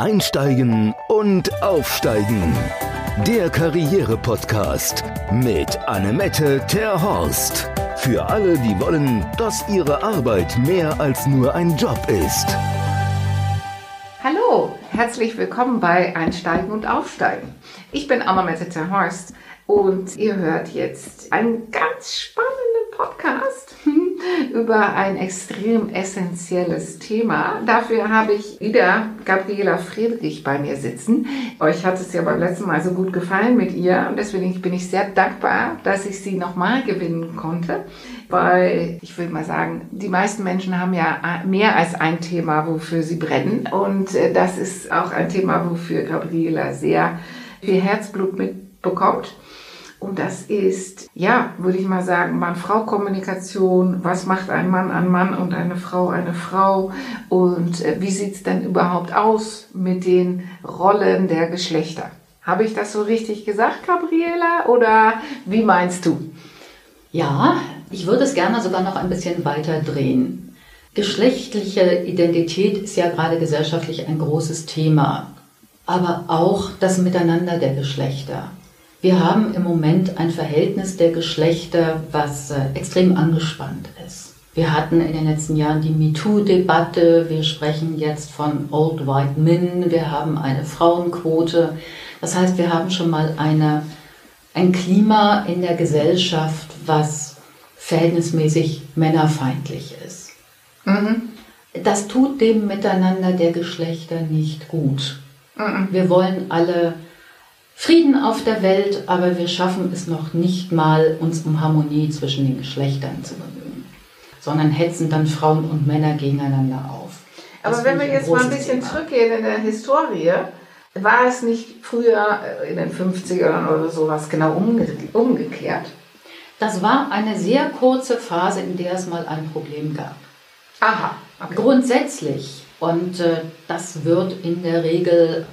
Einsteigen und Aufsteigen. Der Karriere-Podcast mit Annemette Terhorst. Für alle, die wollen, dass ihre Arbeit mehr als nur ein Job ist. Hallo, herzlich willkommen bei Einsteigen und Aufsteigen. Ich bin Annemette Terhorst und ihr hört jetzt einen ganz spannenden Podcast über ein extrem essentielles Thema. Dafür habe ich wieder Gabriela Friedrich bei mir sitzen. Euch hat es ja beim letzten Mal so gut gefallen mit ihr und deswegen bin ich sehr dankbar, dass ich sie nochmal gewinnen konnte, weil ich würde mal sagen, die meisten Menschen haben ja mehr als ein Thema, wofür sie brennen und äh, das ist auch ein Thema, wofür Gabriela sehr viel Herzblut mitbekommt. Und das ist, ja, würde ich mal sagen, Mann-Frau-Kommunikation. Was macht ein Mann ein Mann und eine Frau eine Frau? Und äh, wie sieht's denn überhaupt aus mit den Rollen der Geschlechter? Habe ich das so richtig gesagt, Gabriela? Oder wie meinst du? Ja, ich würde es gerne sogar noch ein bisschen weiter drehen. Geschlechtliche Identität ist ja gerade gesellschaftlich ein großes Thema, aber auch das Miteinander der Geschlechter. Wir haben im Moment ein Verhältnis der Geschlechter, was äh, extrem angespannt ist. Wir hatten in den letzten Jahren die MeToo-Debatte. Wir sprechen jetzt von Old White Men. Wir haben eine Frauenquote. Das heißt, wir haben schon mal eine, ein Klima in der Gesellschaft, was verhältnismäßig männerfeindlich ist. Mhm. Das tut dem Miteinander der Geschlechter nicht gut. Mhm. Wir wollen alle Frieden auf der Welt, aber wir schaffen es noch nicht mal, uns um Harmonie zwischen den Geschlechtern zu bemühen, sondern hetzen dann Frauen und Männer gegeneinander auf. Das aber wenn wir jetzt mal ein bisschen Thema. zurückgehen in der Historie, war es nicht früher äh, in den 50ern oder sowas genau umge umgekehrt? Das war eine sehr kurze Phase, in der es mal ein Problem gab. Aha. Okay. Grundsätzlich, und äh, das wird in der Regel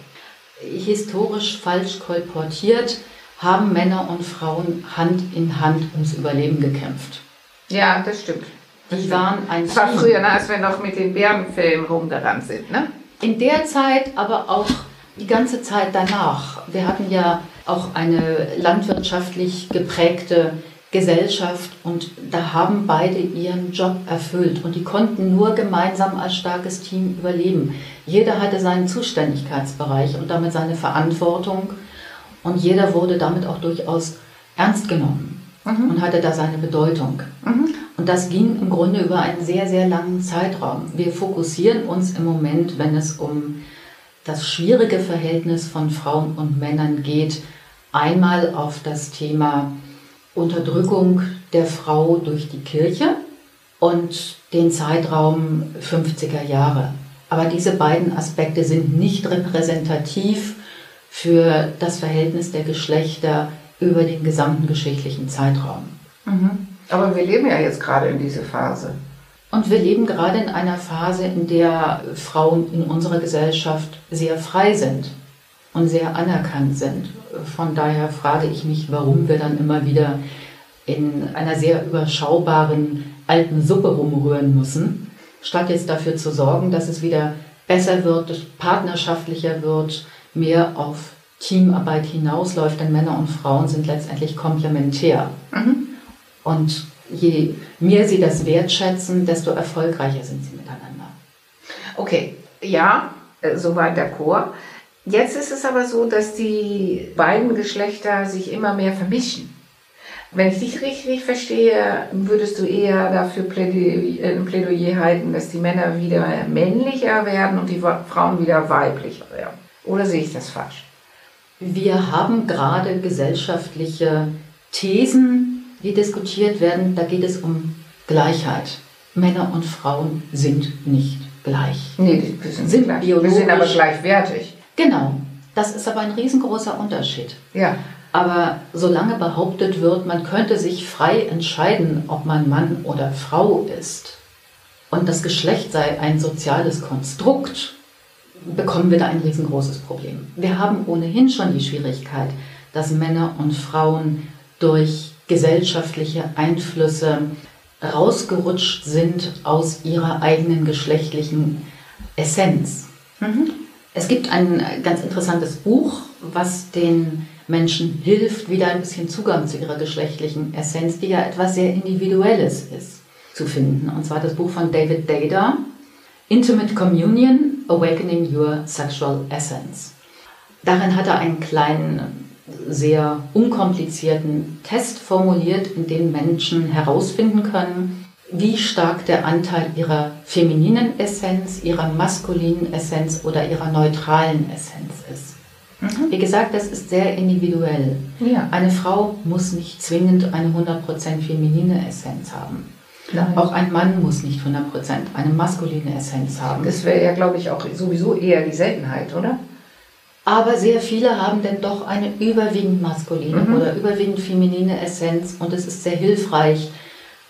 historisch falsch kolportiert, haben Männer und Frauen Hand in Hand ums Überleben gekämpft. Ja, das stimmt. Das die waren ein Das war früher, ne, als wir noch mit den Bärenfilmen rumgerannt sind, ne? In der Zeit, aber auch die ganze Zeit danach. Wir hatten ja auch eine landwirtschaftlich geprägte Gesellschaft und da haben beide ihren Job erfüllt und die konnten nur gemeinsam als starkes Team überleben. Jeder hatte seinen Zuständigkeitsbereich und damit seine Verantwortung und jeder wurde damit auch durchaus ernst genommen mhm. und hatte da seine Bedeutung. Mhm. Und das ging im Grunde über einen sehr, sehr langen Zeitraum. Wir fokussieren uns im Moment, wenn es um das schwierige Verhältnis von Frauen und Männern geht, einmal auf das Thema Unterdrückung der Frau durch die Kirche und den Zeitraum 50er Jahre. Aber diese beiden Aspekte sind nicht repräsentativ für das Verhältnis der Geschlechter über den gesamten geschichtlichen Zeitraum. Mhm. Aber wir leben ja jetzt gerade in dieser Phase. Und wir leben gerade in einer Phase, in der Frauen in unserer Gesellschaft sehr frei sind und sehr anerkannt sind. Von daher frage ich mich, warum wir dann immer wieder in einer sehr überschaubaren alten Suppe rumrühren müssen, statt jetzt dafür zu sorgen, dass es wieder besser wird, partnerschaftlicher wird, mehr auf Teamarbeit hinausläuft, denn Männer und Frauen sind letztendlich komplementär. Mhm. Und je mehr sie das wertschätzen, desto erfolgreicher sind sie miteinander. Okay, ja, äh, soweit der Chor. Jetzt ist es aber so, dass die beiden Geschlechter sich immer mehr vermischen. Wenn ich dich richtig verstehe, würdest du eher dafür Plädoyer, ein Plädoyer halten, dass die Männer wieder männlicher werden und die Frauen wieder weiblicher werden. Oder sehe ich das falsch? Wir haben gerade gesellschaftliche Thesen, die diskutiert werden. Da geht es um Gleichheit. Männer und Frauen sind nicht gleich. Nee, wir sind, sind gleich. Wir sind aber gleichwertig. Genau. Das ist aber ein riesengroßer Unterschied. Ja. Aber solange behauptet wird, man könnte sich frei entscheiden, ob man Mann oder Frau ist und das Geschlecht sei ein soziales Konstrukt, bekommen wir da ein riesengroßes Problem. Wir haben ohnehin schon die Schwierigkeit, dass Männer und Frauen durch gesellschaftliche Einflüsse rausgerutscht sind aus ihrer eigenen geschlechtlichen Essenz. Mhm. Es gibt ein ganz interessantes Buch, was den Menschen hilft, wieder ein bisschen Zugang zu ihrer geschlechtlichen Essenz, die ja etwas sehr Individuelles ist, zu finden. Und zwar das Buch von David Dada, Intimate Communion, Awakening Your Sexual Essence. Darin hat er einen kleinen, sehr unkomplizierten Test formuliert, in dem Menschen herausfinden können, wie stark der Anteil ihrer femininen Essenz, ihrer maskulinen Essenz oder ihrer neutralen Essenz ist. Mhm. Wie gesagt, das ist sehr individuell. Ja. Eine Frau muss nicht zwingend eine 100% feminine Essenz haben. Nein. Auch ein Mann muss nicht 100% eine maskuline Essenz haben. Das wäre ja, glaube ich, auch sowieso eher die Seltenheit, oder? Aber sehr viele haben denn doch eine überwiegend maskuline mhm. oder überwiegend feminine Essenz und es ist sehr hilfreich,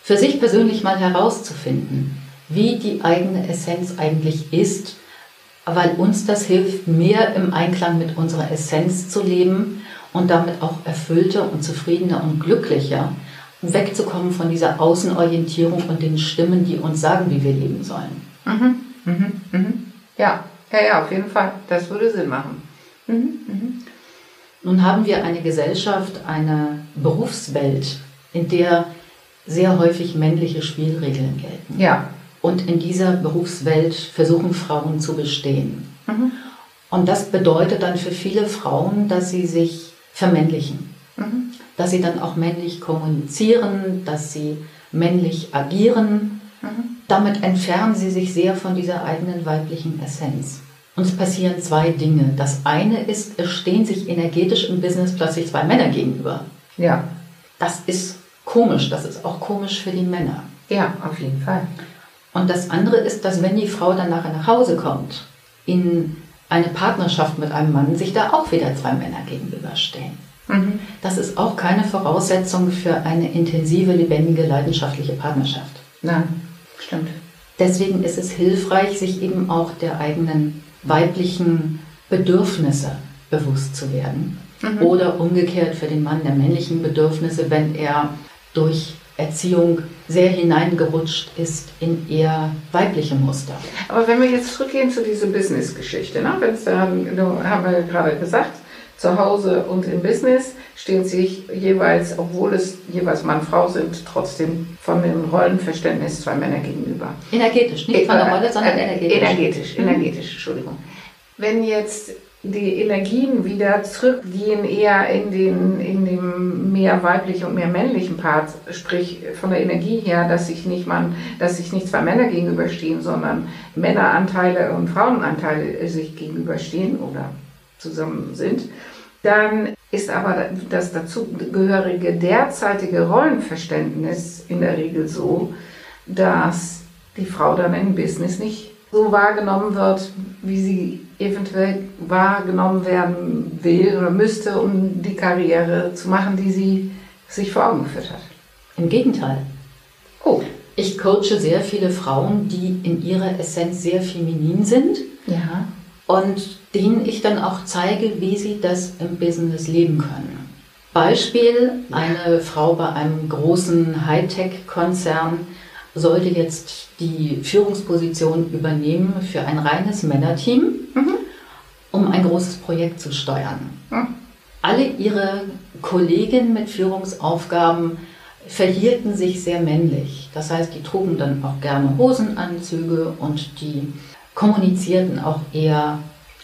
für sich persönlich mal herauszufinden, wie die eigene Essenz eigentlich ist, weil uns das hilft, mehr im Einklang mit unserer Essenz zu leben und damit auch erfüllter und zufriedener und glücklicher wegzukommen von dieser Außenorientierung und den Stimmen, die uns sagen, wie wir leben sollen. Mhm. Mhm. Mhm. Ja, ja, ja, auf jeden Fall. Das würde Sinn machen. Mhm. Mhm. Nun haben wir eine Gesellschaft, eine Berufswelt, in der sehr häufig männliche Spielregeln gelten. Ja. Und in dieser Berufswelt versuchen Frauen zu bestehen. Mhm. Und das bedeutet dann für viele Frauen, dass sie sich vermännlichen. Mhm. Dass sie dann auch männlich kommunizieren, dass sie männlich agieren. Mhm. Damit entfernen sie sich sehr von dieser eigenen weiblichen Essenz. Und es passieren zwei Dinge. Das eine ist, es stehen sich energetisch im Business plötzlich zwei Männer gegenüber. Ja. Das ist komisch. Das ist auch komisch für die Männer. Ja, auf jeden Fall. Und das andere ist, dass wenn die Frau dann nachher nach Hause kommt, in eine Partnerschaft mit einem Mann, sich da auch wieder zwei Männer gegenüberstehen. Mhm. Das ist auch keine Voraussetzung für eine intensive, lebendige, leidenschaftliche Partnerschaft. Nein, stimmt. Deswegen ist es hilfreich, sich eben auch der eigenen weiblichen Bedürfnisse bewusst zu werden. Mhm. Oder umgekehrt für den Mann der männlichen Bedürfnisse, wenn er durch Erziehung sehr hineingerutscht ist in eher weibliche Muster. Aber wenn wir jetzt zurückgehen zu dieser Business-Geschichte, ne? Wenn's da, haben wir gerade gesagt, zu Hause und im Business stehen sich jeweils, obwohl es jeweils Mann-Frau sind, trotzdem von dem Rollenverständnis zwei Männer gegenüber. Energetisch, nicht von der Rolle, sondern äh, energetisch. Energetisch, energetisch, Entschuldigung. Wenn jetzt die Energien wieder zurückgehen eher in den, in dem mehr weiblichen und mehr männlichen Part, sprich von der Energie her, dass sich nicht man, dass sich nicht zwei Männer gegenüberstehen, sondern Männeranteile und Frauenanteile sich gegenüberstehen oder zusammen sind, dann ist aber das dazugehörige derzeitige Rollenverständnis in der Regel so, dass die Frau dann im Business nicht so wahrgenommen wird, wie sie eventuell wahrgenommen werden will oder müsste, um die Karriere zu machen, die sie sich vor Augen geführt hat. Im Gegenteil. Oh. Ich coache sehr viele Frauen, die in ihrer Essenz sehr feminin sind. Ja. Und denen ich dann auch zeige, wie sie das im Business leben können. Beispiel, eine Frau bei einem großen Hightech-Konzern sollte jetzt die Führungsposition übernehmen für ein reines Männerteam, mhm. um ein großes Projekt zu steuern. Mhm. Alle ihre Kolleginnen mit Führungsaufgaben verhielten sich sehr männlich. Das heißt, die trugen dann auch gerne Hosenanzüge und die kommunizierten auch eher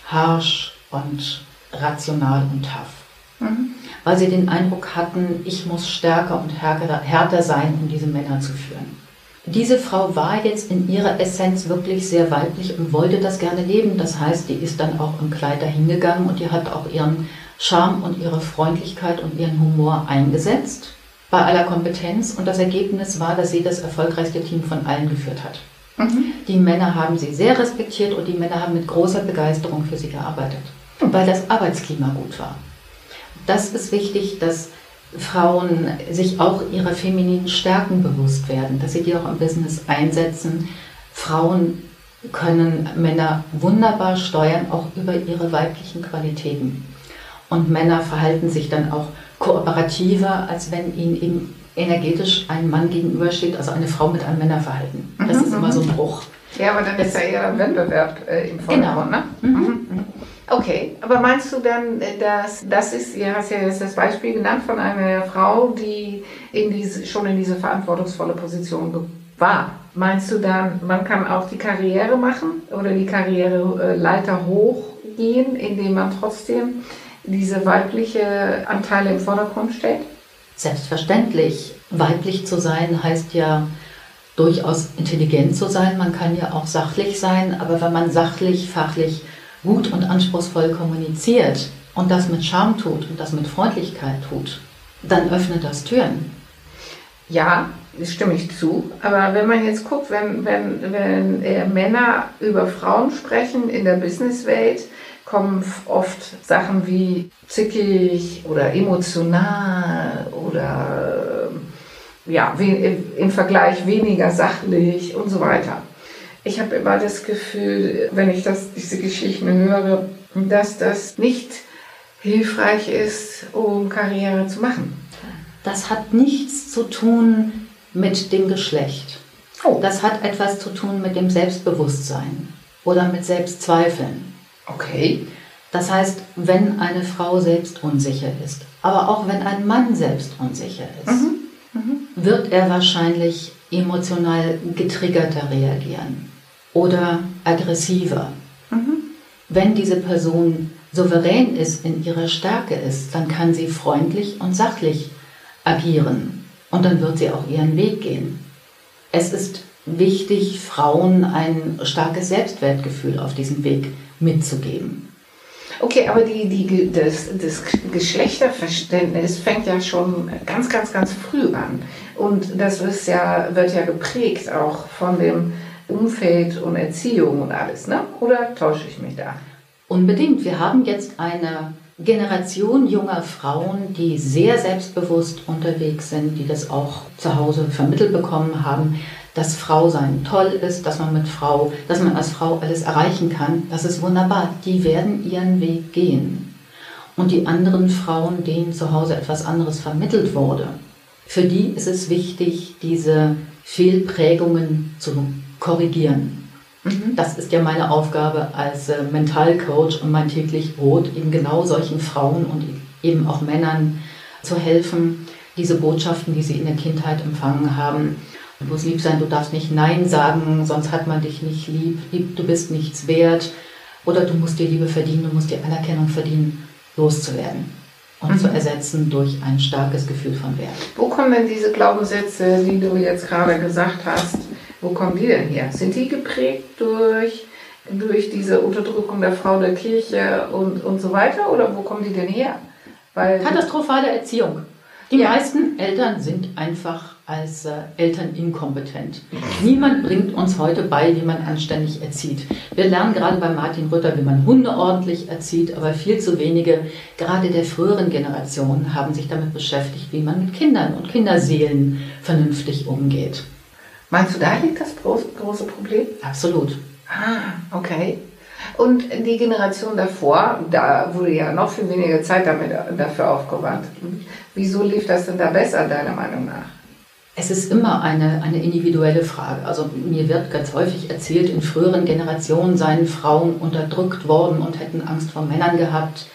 harsch und rational und tough. Mhm. Weil sie den Eindruck hatten, ich muss stärker und härter sein, um diese Männer zu führen. Diese Frau war jetzt in ihrer Essenz wirklich sehr weiblich und wollte das gerne leben. Das heißt, die ist dann auch im Kleid dahingegangen und die hat auch ihren Charme und ihre Freundlichkeit und ihren Humor eingesetzt bei aller Kompetenz. Und das Ergebnis war, dass sie das erfolgreichste Team von allen geführt hat. Mhm. Die Männer haben sie sehr respektiert und die Männer haben mit großer Begeisterung für sie gearbeitet, weil das Arbeitsklima gut war. Das ist wichtig, dass Frauen sich auch ihrer femininen Stärken bewusst werden, dass sie die auch im Business einsetzen. Frauen können Männer wunderbar steuern, auch über ihre weiblichen Qualitäten. Und Männer verhalten sich dann auch kooperativer, als wenn ihnen eben energetisch ein Mann gegenübersteht, also eine Frau mit einem Männerverhalten. Das mhm, ist immer so ein mhm. Bruch. Ja, aber dann ist ja eher ein Wettbewerb äh, im Vordergrund, Genau. ne? Mhm. Okay, aber meinst du dann, äh, dass das ist, ihr hast ja jetzt das Beispiel genannt von einer Frau, die in diese, schon in diese verantwortungsvolle Position war. Meinst du dann, man kann auch die Karriere machen oder die Karriereleiter hochgehen, indem man trotzdem diese weibliche Anteile im Vordergrund stellt? Selbstverständlich. Weiblich zu sein heißt ja durchaus intelligent zu sein. Man kann ja auch sachlich sein, aber wenn man sachlich, fachlich gut und anspruchsvoll kommuniziert und das mit Charme tut und das mit Freundlichkeit tut, dann öffnet das Türen. Ja, stimme ich zu. Aber wenn man jetzt guckt, wenn, wenn, wenn äh, Männer über Frauen sprechen in der Businesswelt, kommen oft Sachen wie zickig oder emotional oder äh, ja, im Vergleich weniger sachlich und so weiter. Ich habe immer das Gefühl, wenn ich das, diese Geschichten höre, dass das nicht hilfreich ist, um Karriere zu machen. Das hat nichts zu tun mit dem Geschlecht. Oh. Das hat etwas zu tun mit dem Selbstbewusstsein oder mit Selbstzweifeln. Okay. Das heißt, wenn eine Frau selbst unsicher ist, aber auch wenn ein Mann selbst unsicher ist, wird er wahrscheinlich emotional getriggerter reagieren oder aggressiver. Wenn diese Person souverän ist, in ihrer Stärke ist, dann kann sie freundlich und sachlich agieren und dann wird sie auch ihren Weg gehen. Es ist wichtig, Frauen ein starkes Selbstwertgefühl auf diesem Weg mitzugeben. Okay, aber die, die, das, das Geschlechterverständnis fängt ja schon ganz, ganz, ganz früh an. Und das ist ja, wird ja geprägt auch von dem Umfeld und Erziehung und alles, ne? Oder täusche ich mich da? Unbedingt. Wir haben jetzt eine Generation junger Frauen, die sehr selbstbewusst unterwegs sind, die das auch zu Hause vermittelt bekommen haben, dass Frau sein toll ist, dass man mit Frau, dass man als Frau alles erreichen kann. Das ist wunderbar. Die werden ihren Weg gehen. Und die anderen Frauen, denen zu Hause etwas anderes vermittelt wurde, für die ist es wichtig, diese Fehlprägungen zu korrigieren. Das ist ja meine Aufgabe als äh, Mentalcoach und mein täglich Brot, eben genau solchen Frauen und eben auch Männern zu helfen, diese Botschaften, die sie in der Kindheit empfangen haben. Du musst lieb sein, du darfst nicht Nein sagen, sonst hat man dich nicht lieb, lieb du bist nichts wert. Oder du musst dir Liebe verdienen, du musst dir Anerkennung verdienen, loszuwerden und zu ersetzen durch ein starkes Gefühl von Wert. Wo kommen denn diese Glaubenssätze, die du jetzt gerade gesagt hast, wo kommen die denn her? Sind die geprägt durch, durch diese Unterdrückung der Frau der Kirche und, und so weiter? Oder wo kommen die denn her? Weil Katastrophale Erziehung. Die Ja. meisten Eltern sind einfach als äh, Eltern inkompetent. Niemand bringt uns heute bei, wie man anständig erzieht. Wir lernen gerade bei Martin Rütter, wie man Hunde ordentlich erzieht, aber viel zu wenige, gerade der früheren Generation, haben sich damit beschäftigt, wie man mit Kindern und Kinderseelen vernünftig umgeht. Meinst du, da liegt das große, große Problem? Absolut. Ah, okay. Und die Generation davor, da wurde ja noch viel weniger Zeit damit, dafür aufgewandt. Wieso lief das denn da besser, deiner Meinung nach? Es ist immer eine, eine individuelle Frage. Also mir wird ganz häufig erzählt, in früheren Generationen seien Frauen unterdrückt worden und hätten Angst vor Männern gehabt.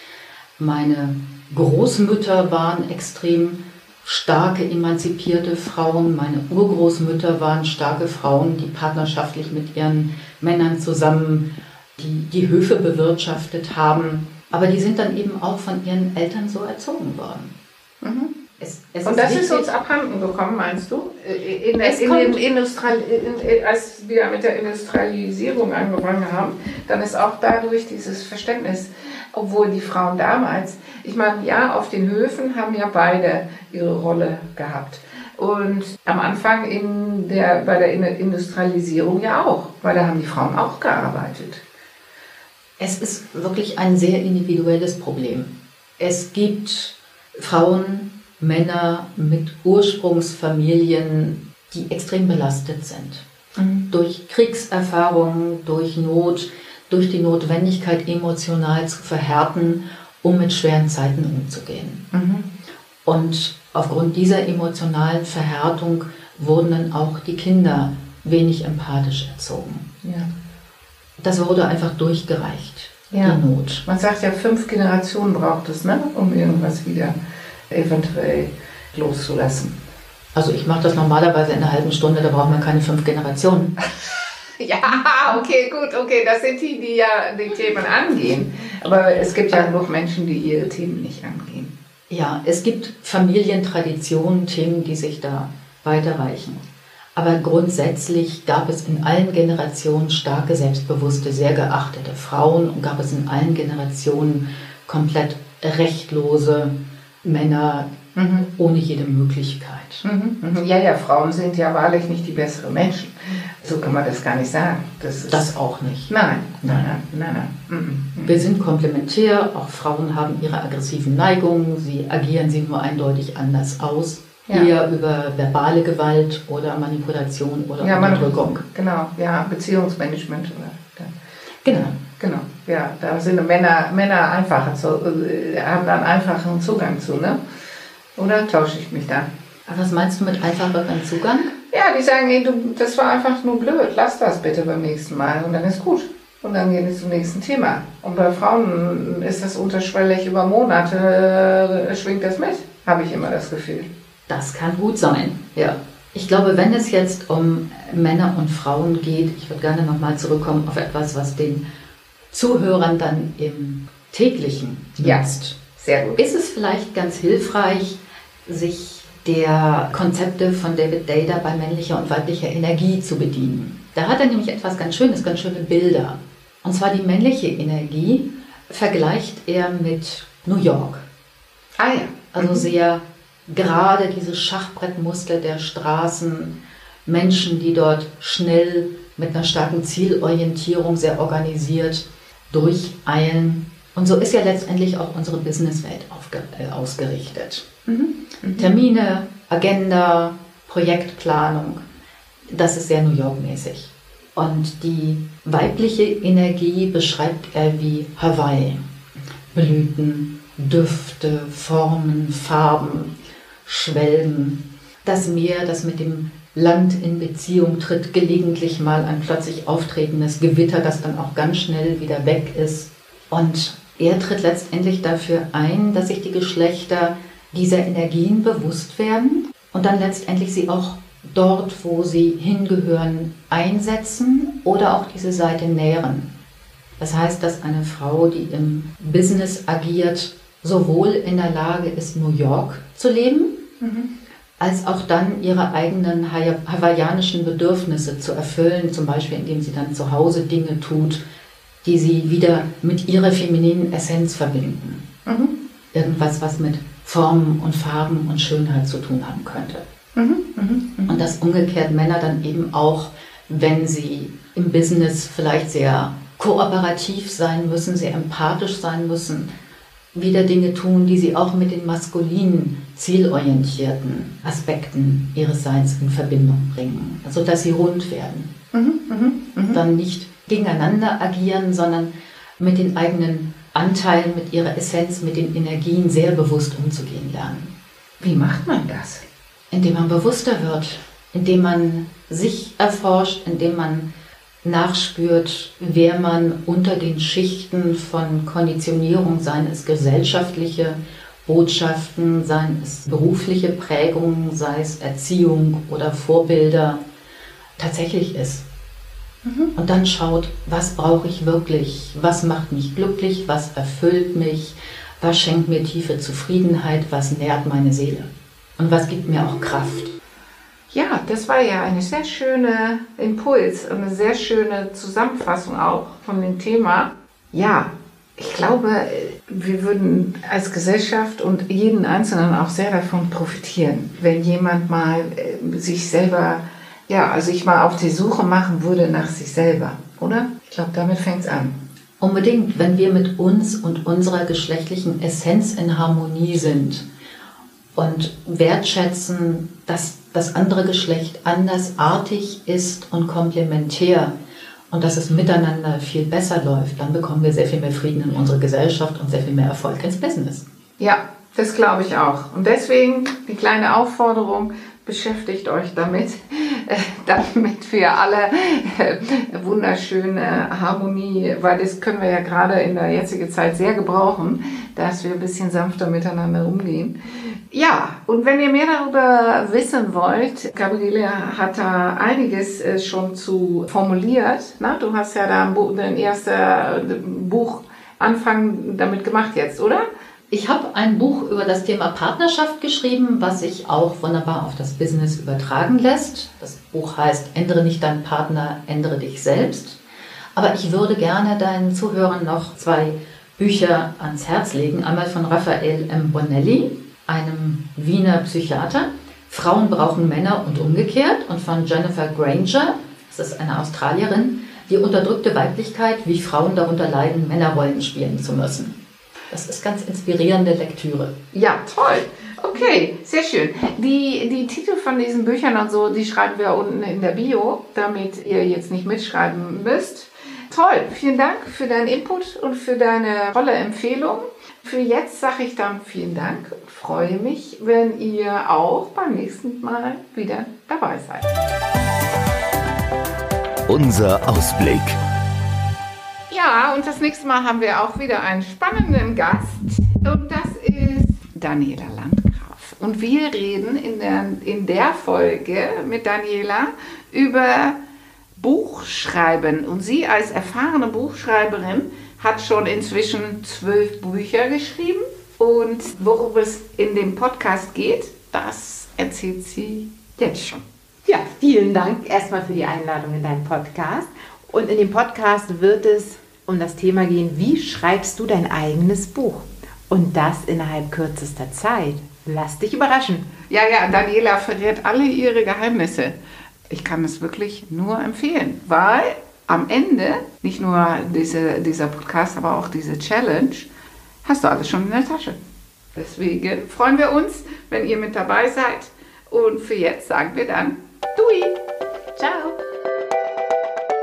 Meine Großmütter waren extrem starke, emanzipierte Frauen. Meine Urgroßmütter waren starke Frauen, die partnerschaftlich mit ihren Männern zusammen die, die Höfe bewirtschaftet haben. Aber die sind dann eben auch von ihren Eltern so erzogen worden. Es, es Und das ist uns abhanden gekommen, meinst du? In, Es in dem Industrial, in, als wir mit der Industrialisierung angefangen haben, dann ist auch dadurch dieses Verständnis, obwohl die Frauen damals, ich meine, ja, auf den Höfen haben ja beide ihre Rolle gehabt. Und am Anfang in der, bei der In- Industrialisierung ja auch, weil da haben die Frauen auch gearbeitet. Es ist wirklich ein sehr individuelles Problem. Es gibt Frauen, Männer mit Ursprungsfamilien, die extrem belastet sind. Durch Kriegserfahrungen, durch Not, durch die Notwendigkeit, emotional zu verhärten, um mit schweren Zeiten umzugehen. Und aufgrund dieser emotionalen Verhärtung wurden dann auch die Kinder wenig empathisch erzogen. Ja. Das wurde einfach durchgereicht, Ja. die Not. Man sagt ja, fünf Generationen braucht es, ne? um irgendwas wieder eventuell loszulassen. Also ich mache das normalerweise in einer halben Stunde, da braucht man keine fünf Generationen. Ja, okay, gut, okay, das sind die, die ja die Themen angehen. Aber es gibt ja genug Menschen, die ihre Themen nicht angehen. Ja, es gibt Familientraditionen, Themen, die sich da weiterreichen. Aber grundsätzlich gab es in allen Generationen starke, selbstbewusste, sehr geachtete Frauen und gab es in allen Generationen komplett rechtlose Männer ohne jede Möglichkeit. Mhm, mhm. Ja, ja, Frauen sind ja wahrlich nicht die besseren Menschen. So kann man das gar nicht sagen. Das Das auch nicht. Nein, nein, nein, nein, nein. Mhm. Wir sind komplementär, auch Frauen haben ihre aggressiven Neigungen, sie agieren sie nur eindeutig anders aus. Ja. Eher über verbale Gewalt oder Manipulation oder Ja, Unterdrückung. genau, ja, Beziehungsmanagement. Genau. Genau, ja, da sind Männer, Männer einfacher, zu, äh, haben da einen einfachen Zugang zu, ne? Oder tausche ich mich da? Aber was meinst du mit einfacherem Zugang? Ja, die sagen, ey, du, das war einfach nur blöd, lass das bitte beim nächsten Mal und dann ist gut. Und dann gehen wir zum nächsten Thema. Und bei Frauen ist das unterschwellig über Monate, äh, schwingt das mit, habe ich immer das Gefühl. Das kann gut sein, ja. Ich glaube, wenn es jetzt um Männer und Frauen geht, ich würde gerne nochmal zurückkommen auf etwas, was den Zuhörern dann im täglichen Ja. nützt. Sehr gut. Ist es vielleicht ganz hilfreich, sich der Konzepte von David Data bei männlicher und weiblicher Energie zu bedienen? Da hat er nämlich etwas ganz Schönes, ganz schöne Bilder. Und zwar die männliche Energie vergleicht er mit New York. Ah ja. Also sehr gerade diese Schachbrettmuster der Straßen, Menschen, die dort schnell mit einer starken Zielorientierung sehr organisiert durcheilen. Und so ist ja letztendlich auch unsere Businesswelt äh, ausgerichtet. Termine, Agenda, Projektplanung, das ist sehr New York-mäßig. Und die weibliche Energie beschreibt er wie Hawaii. Blüten, Düfte, Formen, Farben, Schwelgen. Das Meer, das mit dem Land in Beziehung tritt, gelegentlich mal ein plötzlich auftretendes Gewitter, das dann auch ganz schnell wieder weg ist. Und er tritt letztendlich dafür ein, dass sich die Geschlechter dieser Energien bewusst werden und dann letztendlich sie auch dort, wo sie hingehören, einsetzen oder auch diese Seite nähren. Das heißt, dass eine Frau, die im Business agiert, sowohl in der Lage ist, New York zu leben, als auch dann ihre eigenen hawa- hawaiianischen Bedürfnisse zu erfüllen, zum Beispiel indem sie dann zu Hause Dinge tut, die sie wieder mit ihrer femininen Essenz verbinden. Irgendwas, was mit Formen und Farben und Schönheit zu tun haben könnte. Und dass umgekehrt Männer dann eben auch, wenn sie im Business vielleicht sehr kooperativ sein müssen, sehr empathisch sein müssen, wieder Dinge tun, die sie auch mit den maskulinen, zielorientierten Aspekten ihres Seins in Verbindung bringen, sodass sie rund werden. Dann nicht gegeneinander agieren, sondern mit den eigenen Anteilen, mit ihrer Essenz, mit den Energien sehr bewusst umzugehen lernen Wie macht man das? indem man bewusster wird, indem man sich erforscht, indem man nachspürt, wer man unter den Schichten von Konditionierung, seien es gesellschaftliche Botschaften, seien es berufliche Prägungen, sei es Erziehung oder Vorbilder, tatsächlich ist. Und dann schaut, was brauche ich wirklich, was macht mich glücklich, was erfüllt mich, was schenkt mir tiefe Zufriedenheit, was nährt meine Seele? Und was gibt mir auch Kraft. Ja, das war ja eine sehr schöne Impuls und eine sehr schöne Zusammenfassung auch von dem Thema. Ja, ich glaube, wir würden als Gesellschaft und jeden Einzelnen auch sehr davon profitieren, wenn jemand mal äh, sich selber, ja, also ich mal auf die Suche machen würde nach sich selber, oder? Ich glaube, damit fängt es an. Unbedingt, wenn wir mit uns und unserer geschlechtlichen Essenz in Harmonie sind und wertschätzen, dass das andere Geschlecht andersartig ist und komplementär und dass es miteinander viel besser läuft, dann bekommen wir sehr viel mehr Frieden in unsere Gesellschaft und sehr viel mehr Erfolg ins Business. Ja, das glaube ich auch. Und deswegen die kleine Aufforderung, beschäftigt euch damit, damit wir alle äh, wunderschöne Harmonie, weil das können wir ja gerade in der jetzigen Zeit sehr gebrauchen, dass wir ein bisschen sanfter miteinander umgehen. Ja, und wenn ihr mehr darüber wissen wollt, Gabriele hat da einiges äh, schon zu formuliert. Na, du hast ja da ein erster Buch Anfang damit gemacht jetzt, oder? Ich habe ein Buch über das Thema Partnerschaft geschrieben, was sich auch wunderbar auf das Business übertragen lässt. Das Buch heißt Ändere nicht deinen Partner, ändere dich selbst. Aber ich würde gerne deinen Zuhörern noch zwei Bücher ans Herz legen. Einmal von Raphael M. Bonelli, einem Wiener Psychiater. Frauen brauchen Männer und umgekehrt. Und von Jennifer Granger, das ist eine Australierin, die unterdrückte Weiblichkeit, wie Frauen darunter leiden, Männerrollen spielen zu müssen. Das ist ganz inspirierende Lektüre. Ja, toll. Okay, sehr schön. Die, die Titel von diesen Büchern und so, die schreiben wir unten in der Bio, damit ihr jetzt nicht mitschreiben müsst. Toll, vielen Dank für deinen Input und für deine tolle Empfehlung. Für jetzt sage ich dann vielen Dank und freue mich, wenn ihr auch beim nächsten Mal wieder dabei seid. Unser Ausblick. Und das nächste Mal haben wir auch wieder einen spannenden Gast. Und das ist Daniela Landgraf. Und wir reden in der, in der Folge mit Daniela über Buchschreiben. Und sie als erfahrene Buchschreiberin hat schon inzwischen zwölf Bücher geschrieben. Und worum es in dem Podcast geht, das erzählt sie jetzt schon. Ja, vielen Dank erstmal für die Einladung in deinen Podcast. Und in dem Podcast wird es um das Thema gehen, wie schreibst du dein eigenes Buch? Und das innerhalb kürzester Zeit. Lass dich überraschen. Ja, ja, Daniela verrät alle ihre Geheimnisse. Ich kann es wirklich nur empfehlen, weil am Ende, nicht nur diese, dieser Podcast, aber auch diese Challenge, hast du alles schon in der Tasche. Deswegen freuen wir uns, wenn ihr mit dabei seid. Und für jetzt sagen wir dann